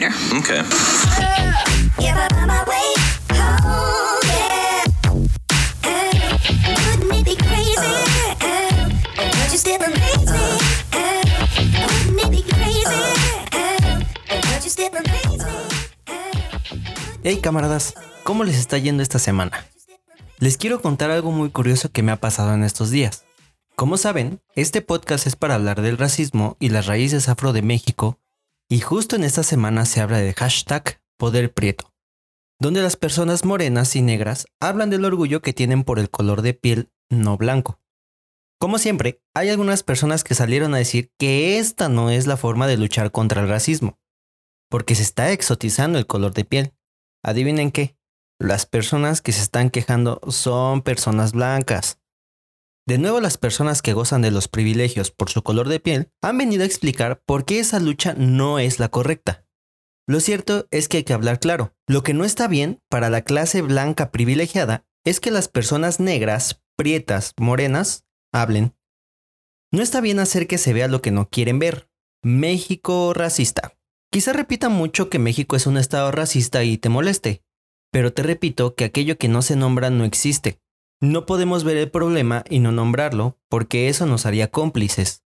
writer. Okay. Give up on my way home, yeah. Wouldn't it be crazy? Would you still amaze me? Wouldn't it be crazy? Would you still amaze me? Uh, Hey camaradas, ¿cómo les está yendo esta semana? Les quiero contar algo muy curioso que me ha pasado en estos días. Como saben, este podcast es para hablar del racismo y las raíces afro de México, y justo en esta semana se habla del hashtag Poder Prieto, donde las personas morenas y negras hablan del orgullo que tienen por el color de piel no blanco. Como siempre, hay algunas personas que salieron a decir que esta no es la forma de luchar contra el racismo, porque se está exotizando el color de piel. Adivinen qué, las personas que se están quejando son personas blancas. De nuevo las personas que gozan de los privilegios por su color de piel han venido a explicar por qué esa lucha no es la correcta. Lo cierto es que hay que hablar claro. Lo que no está bien para la clase blanca privilegiada es que las personas negras, prietas, morenas, hablen. No está bien hacer que se vea lo que no quieren ver. México racista. Quizá repita mucho que México es un estado racista y te moleste, pero te repito que aquello que no se nombra no existe. No podemos ver el problema y no nombrarlo, porque eso nos haría cómplices.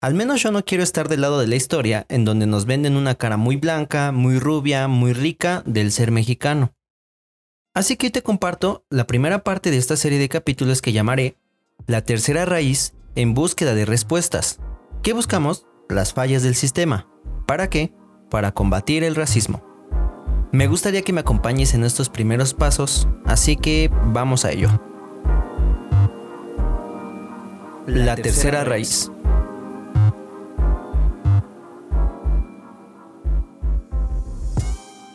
Al menos yo no quiero estar del lado de la historia en donde nos venden una cara muy blanca, muy rubia, muy rica del ser mexicano. Así que hoy te comparto la primera parte de esta serie de capítulos que llamaré La tercera raíz en búsqueda de respuestas. ¿Qué buscamos? Las fallas del sistema. ¿Para qué? Para combatir el racismo. Me gustaría que me acompañes en estos primeros pasos, así que vamos a ello. La tercera raíz.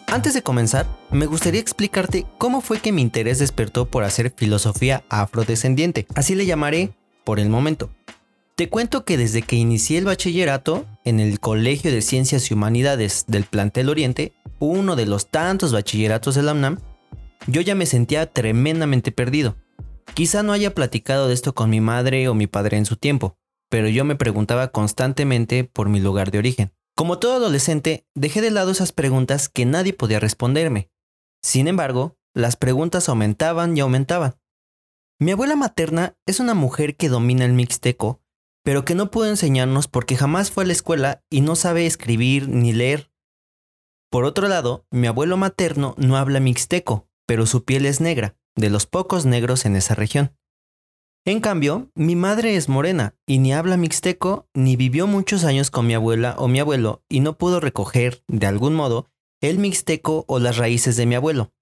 Antes de comenzar, me gustaría explicarte cómo fue que mi interés despertó por hacer filosofía afrodescendiente. Así le llamaré por el momento. Te cuento que desde que inicié el bachillerato en el Colegio de Ciencias y Humanidades del Plantel Oriente, uno de los tantos bachilleratos de la UNAM, yo ya me sentía tremendamente perdido. Quizá no haya platicado de esto con mi madre o mi padre en su tiempo, pero yo me preguntaba constantemente por mi lugar de origen. Como todo adolescente, dejé de lado esas preguntas que nadie podía responderme. Sin embargo, las preguntas aumentaban y aumentaban. Mi abuela materna es una mujer que domina el mixteco, pero que no pudo enseñarnos porque jamás fue a la escuela y no sabe escribir ni leer. Por otro lado, mi abuelo materno no habla mixteco, pero su piel es negra, de los pocos negros en esa región. En cambio, mi madre es morena y ni habla mixteco ni vivió muchos años con mi abuela o mi abuelo y no pudo recoger, de algún modo, el mixteco o las raíces de mi abuelo.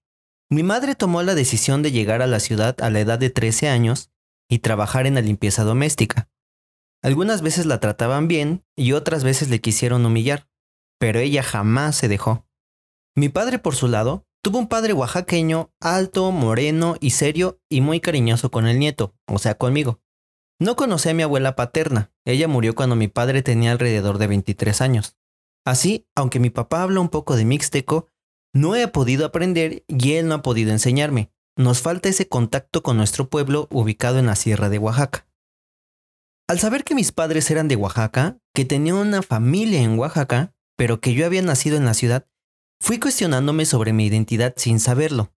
Mi madre tomó la decisión de llegar a la ciudad a la edad de 13 años y trabajar en la limpieza doméstica. Algunas veces la trataban bien y otras veces le quisieron humillar, pero ella jamás se dejó. Mi padre, por su lado, tuvo un padre oaxaqueño, alto, moreno y serio y muy cariñoso con el nieto, o sea, conmigo. No conocí a mi abuela paterna, ella murió cuando mi padre tenía alrededor de 23 años. Así, aunque mi papá habla un poco de mixteco, no he podido aprender y él no ha podido enseñarme. Nos falta ese contacto con nuestro pueblo ubicado en la sierra de Oaxaca. Al saber que mis padres eran de Oaxaca, que tenía una familia en Oaxaca, pero que yo había nacido en la ciudad, fui cuestionándome sobre mi identidad sin saberlo.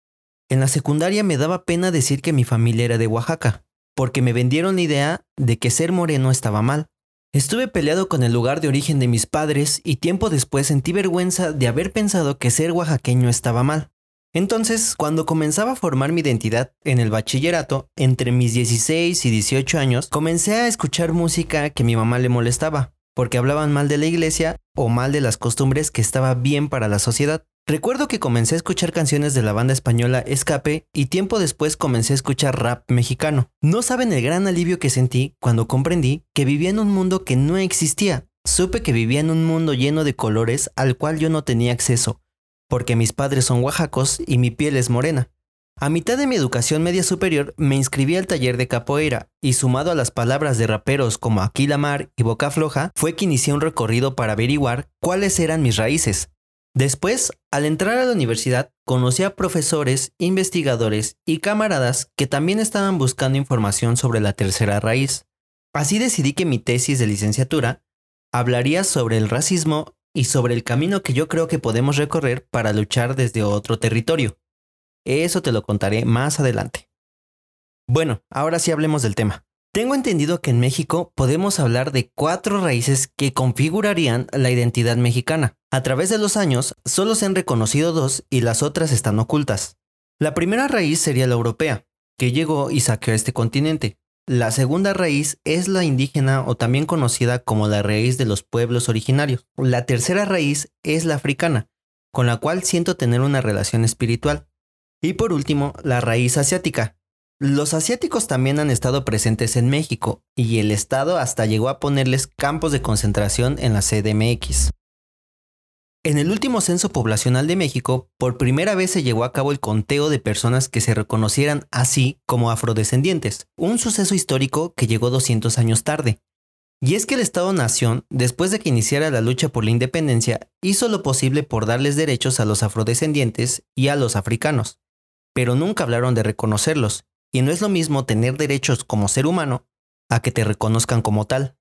En la secundaria me daba pena decir que mi familia era de Oaxaca, porque me vendieron la idea de que ser moreno estaba mal. Estuve peleado con el lugar de origen de mis padres y tiempo después sentí vergüenza de haber pensado que ser oaxaqueño estaba mal. Entonces, cuando comenzaba a formar mi identidad en el bachillerato, entre mis 16 y 18 años, comencé a escuchar música que mi mamá le molestaba, porque hablaban mal de la iglesia o mal de las costumbres que estaba bien para la sociedad. Recuerdo que comencé a escuchar canciones de la banda española Escape y tiempo después comencé a escuchar rap mexicano. No saben el gran alivio que sentí cuando comprendí que vivía en un mundo que no existía. Supe que vivía en un mundo lleno de colores al cual yo no tenía acceso, porque mis padres son oaxacos y mi piel es morena. A mitad de mi educación media superior me inscribí al taller de capoeira y sumado a las palabras de raperos como Aquila Mar y Boca Floja, fue que inicié un recorrido para averiguar cuáles eran mis raíces. Después, al entrar a la universidad, conocí a profesores, investigadores y camaradas que también estaban buscando información sobre la tercera raíz. Así decidí que mi tesis de licenciatura hablaría sobre el racismo y sobre el camino que yo creo que podemos recorrer para luchar desde otro territorio. Eso te lo contaré más adelante. Bueno, ahora sí hablemos del tema. Tengo entendido que en México podemos hablar de cuatro raíces que configurarían la identidad mexicana. A través de los años, solo se han reconocido dos y las otras están ocultas. La primera raíz sería la europea, que llegó y saqueó este continente. La segunda raíz es la indígena o también conocida como la raíz de los pueblos originarios. La tercera raíz es la africana, con la cual siento tener una relación espiritual. Y por último, la raíz asiática. Los asiáticos también han estado presentes en México y el Estado hasta llegó a ponerles campos de concentración en la CDMX. En el último censo poblacional de México, por primera vez se llevó a cabo el conteo de personas que se reconocieran así como afrodescendientes, un suceso histórico que llegó 200 años tarde. Y es que el Estado-Nación, después de que iniciara la lucha por la independencia, hizo lo posible por darles derechos a los afrodescendientes y a los africanos, pero nunca hablaron de reconocerlos, y no es lo mismo tener derechos como ser humano a que te reconozcan como tal.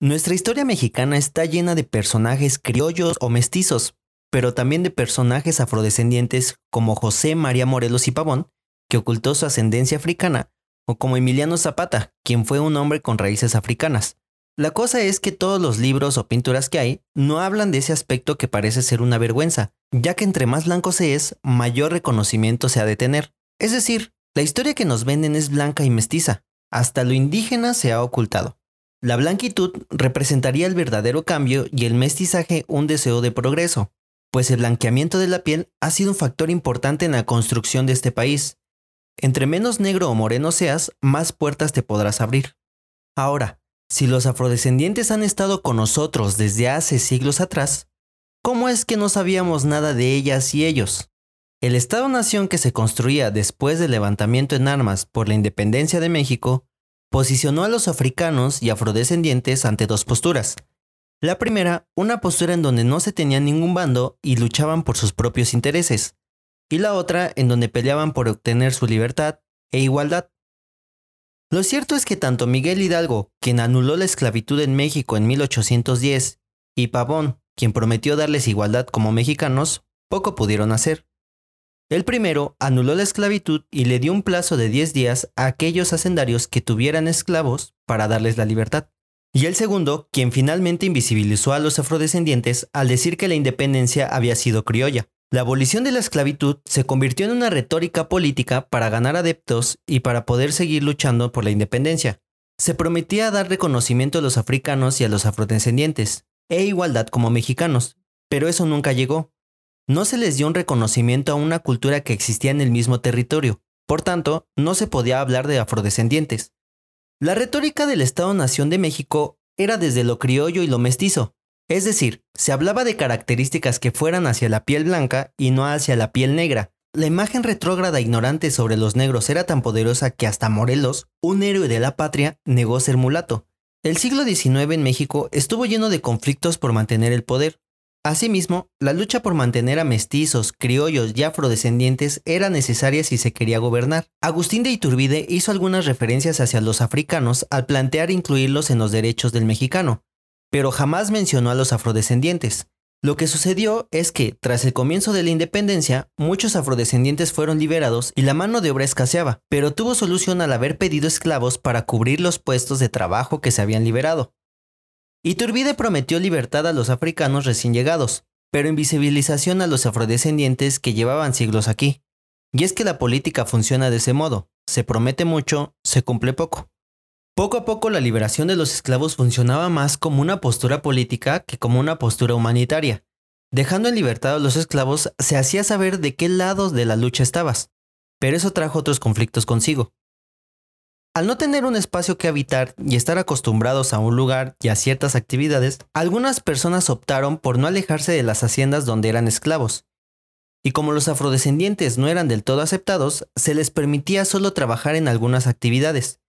Nuestra historia mexicana está llena de personajes criollos o mestizos, pero también de personajes afrodescendientes como José María Morelos y Pavón, que ocultó su ascendencia africana, o como Emiliano Zapata, quien fue un hombre con raíces africanas. La cosa es que todos los libros o pinturas que hay no hablan de ese aspecto que parece ser una vergüenza, ya que entre más blanco se es, mayor reconocimiento se ha de tener. Es decir, la historia que nos venden es blanca y mestiza, hasta lo indígena se ha ocultado. La blanquitud representaría el verdadero cambio y el mestizaje un deseo de progreso, pues el blanqueamiento de la piel ha sido un factor importante en la construcción de este país. Entre menos negro o moreno seas, más puertas te podrás abrir. Ahora, si los afrodescendientes han estado con nosotros desde hace siglos atrás, ¿cómo es que no sabíamos nada de ellas y ellos? El Estado-nación que se construía después del levantamiento en armas por la independencia de México posicionó a los africanos y afrodescendientes ante dos posturas. La primera, una postura en donde no se tenía ningún bando y luchaban por sus propios intereses, y la otra en donde peleaban por obtener su libertad e igualdad. Lo cierto es que tanto Miguel Hidalgo, quien anuló la esclavitud en México en 1810, y Pavón, quien prometió darles igualdad como mexicanos, poco pudieron hacer. El primero anuló la esclavitud y le dio un plazo de 10 días a aquellos hacendarios que tuvieran esclavos para darles la libertad. Y el segundo, quien finalmente invisibilizó a los afrodescendientes al decir que la independencia había sido criolla. La abolición de la esclavitud se convirtió en una retórica política para ganar adeptos y para poder seguir luchando por la independencia. Se prometía dar reconocimiento a los africanos y a los afrodescendientes, e igualdad como mexicanos, pero eso nunca llegó, no se les dio un reconocimiento a una cultura que existía en el mismo territorio, por tanto, no se podía hablar de afrodescendientes. La retórica del Estado-Nación de México era desde lo criollo y lo mestizo, es decir, se hablaba de características que fueran hacia la piel blanca y no hacia la piel negra. La imagen retrógrada e ignorante sobre los negros era tan poderosa que hasta Morelos, un héroe de la patria, negó ser mulato. El siglo XIX en México estuvo lleno de conflictos por mantener el poder, Asimismo, la lucha por mantener a mestizos, criollos y afrodescendientes era necesaria si se quería gobernar. Agustín de Iturbide hizo algunas referencias hacia los africanos al plantear incluirlos en los derechos del mexicano, pero jamás mencionó a los afrodescendientes. Lo que sucedió es que, tras el comienzo de la independencia, muchos afrodescendientes fueron liberados y la mano de obra escaseaba, pero tuvo solución al haber pedido esclavos para cubrir los puestos de trabajo que se habían liberado. Iturbide prometió libertad a los africanos recién llegados, pero invisibilización a los afrodescendientes que llevaban siglos aquí. Y es que la política funciona de ese modo, se promete mucho, se cumple poco. Poco a poco la liberación de los esclavos funcionaba más como una postura política que como una postura humanitaria. Dejando en libertad a los esclavos se hacía saber de qué lado de la lucha estabas, pero eso trajo otros conflictos consigo. Al no tener un espacio que habitar y estar acostumbrados a un lugar y a ciertas actividades, algunas personas optaron por no alejarse de las haciendas donde eran esclavos. Y como los afrodescendientes no eran del todo aceptados, se les permitía solo trabajar en algunas actividades.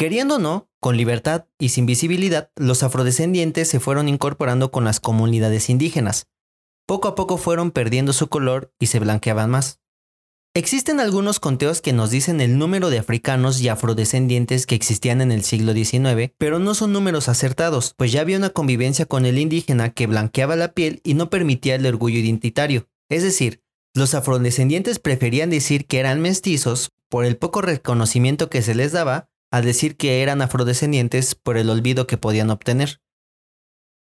Queriendo o no, con libertad y sin visibilidad, los afrodescendientes se fueron incorporando con las comunidades indígenas. Poco a poco fueron perdiendo su color y se blanqueaban más. Existen algunos conteos que nos dicen el número de africanos y afrodescendientes que existían en el siglo XIX, pero no son números acertados, pues ya había una convivencia con el indígena que blanqueaba la piel y no permitía el orgullo identitario. Es decir, los afrodescendientes preferían decir que eran mestizos por el poco reconocimiento que se les daba, a decir que eran afrodescendientes por el olvido que podían obtener.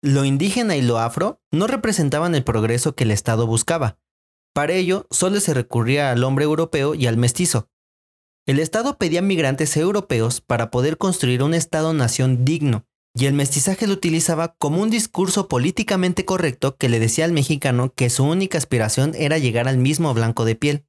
Lo indígena y lo afro no representaban el progreso que el Estado buscaba, para ello, solo se recurría al hombre europeo y al mestizo. El Estado pedía migrantes europeos para poder construir un Estado-nación digno, y el mestizaje lo utilizaba como un discurso políticamente correcto que le decía al mexicano que su única aspiración era llegar al mismo blanco de piel.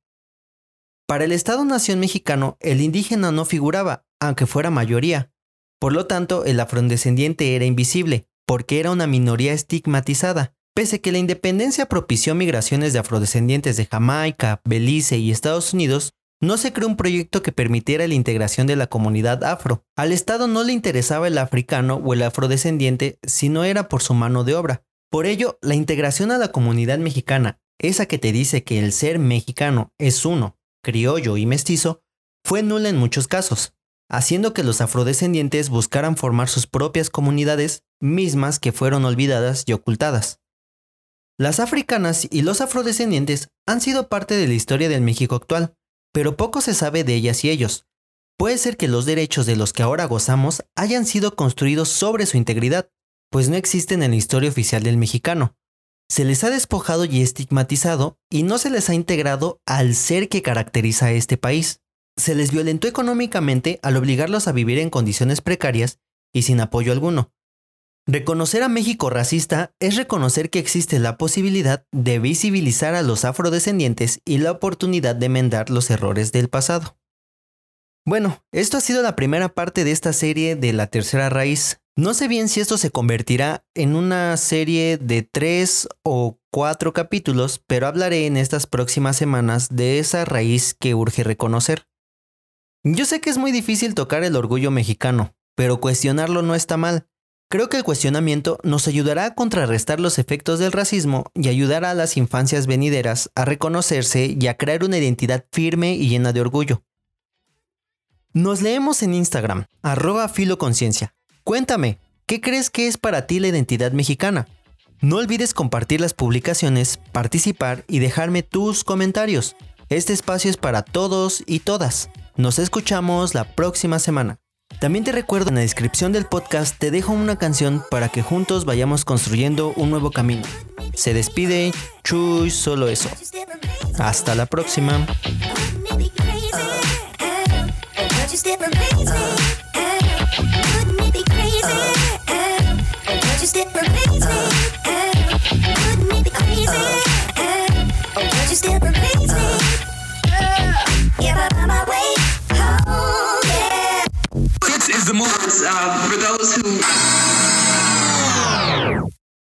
Para el Estado-nación mexicano, el indígena no figuraba, aunque fuera mayoría. Por lo tanto, el afrodescendiente era invisible, porque era una minoría estigmatizada, Pese que la independencia propició migraciones de afrodescendientes de Jamaica, Belice y Estados Unidos, no se creó un proyecto que permitiera la integración de la comunidad afro. Al Estado no le interesaba el africano o el afrodescendiente si no era por su mano de obra. Por ello, la integración a la comunidad mexicana, esa que te dice que el ser mexicano es uno, criollo y mestizo, fue nula en muchos casos, haciendo que los afrodescendientes buscaran formar sus propias comunidades, mismas que fueron olvidadas y ocultadas. Las africanas y los afrodescendientes han sido parte de la historia del México actual, pero poco se sabe de ellas y ellos. Puede ser que los derechos de los que ahora gozamos hayan sido construidos sobre su integridad, pues no existen en la historia oficial del mexicano. Se les ha despojado y estigmatizado y no se les ha integrado al ser que caracteriza a este país. Se les violentó económicamente al obligarlos a vivir en condiciones precarias y sin apoyo alguno, Reconocer a México racista es reconocer que existe la posibilidad de visibilizar a los afrodescendientes y la oportunidad de enmendar los errores del pasado. Bueno, esto ha sido la primera parte de esta serie de La Tercera Raíz. No sé bien si esto se convertirá en una serie de tres o cuatro capítulos, pero hablaré en estas próximas semanas de esa raíz que urge reconocer. Yo sé que es muy difícil tocar el orgullo mexicano, pero cuestionarlo no está mal. Creo que el cuestionamiento nos ayudará a contrarrestar los efectos del racismo y ayudará a las infancias venideras a reconocerse y a crear una identidad firme y llena de orgullo. Nos leemos en Instagram, arroba filoconciencia. Cuéntame, ¿qué crees que es para ti la identidad mexicana? No olvides compartir las publicaciones, participar y dejarme tus comentarios. Este espacio es para todos y todas. Nos escuchamos la próxima semana. También te recuerdo en la descripción del podcast te dejo una canción para que juntos vayamos construyendo un nuevo camino. Se despide Chuy solo eso. Hasta la próxima. Those who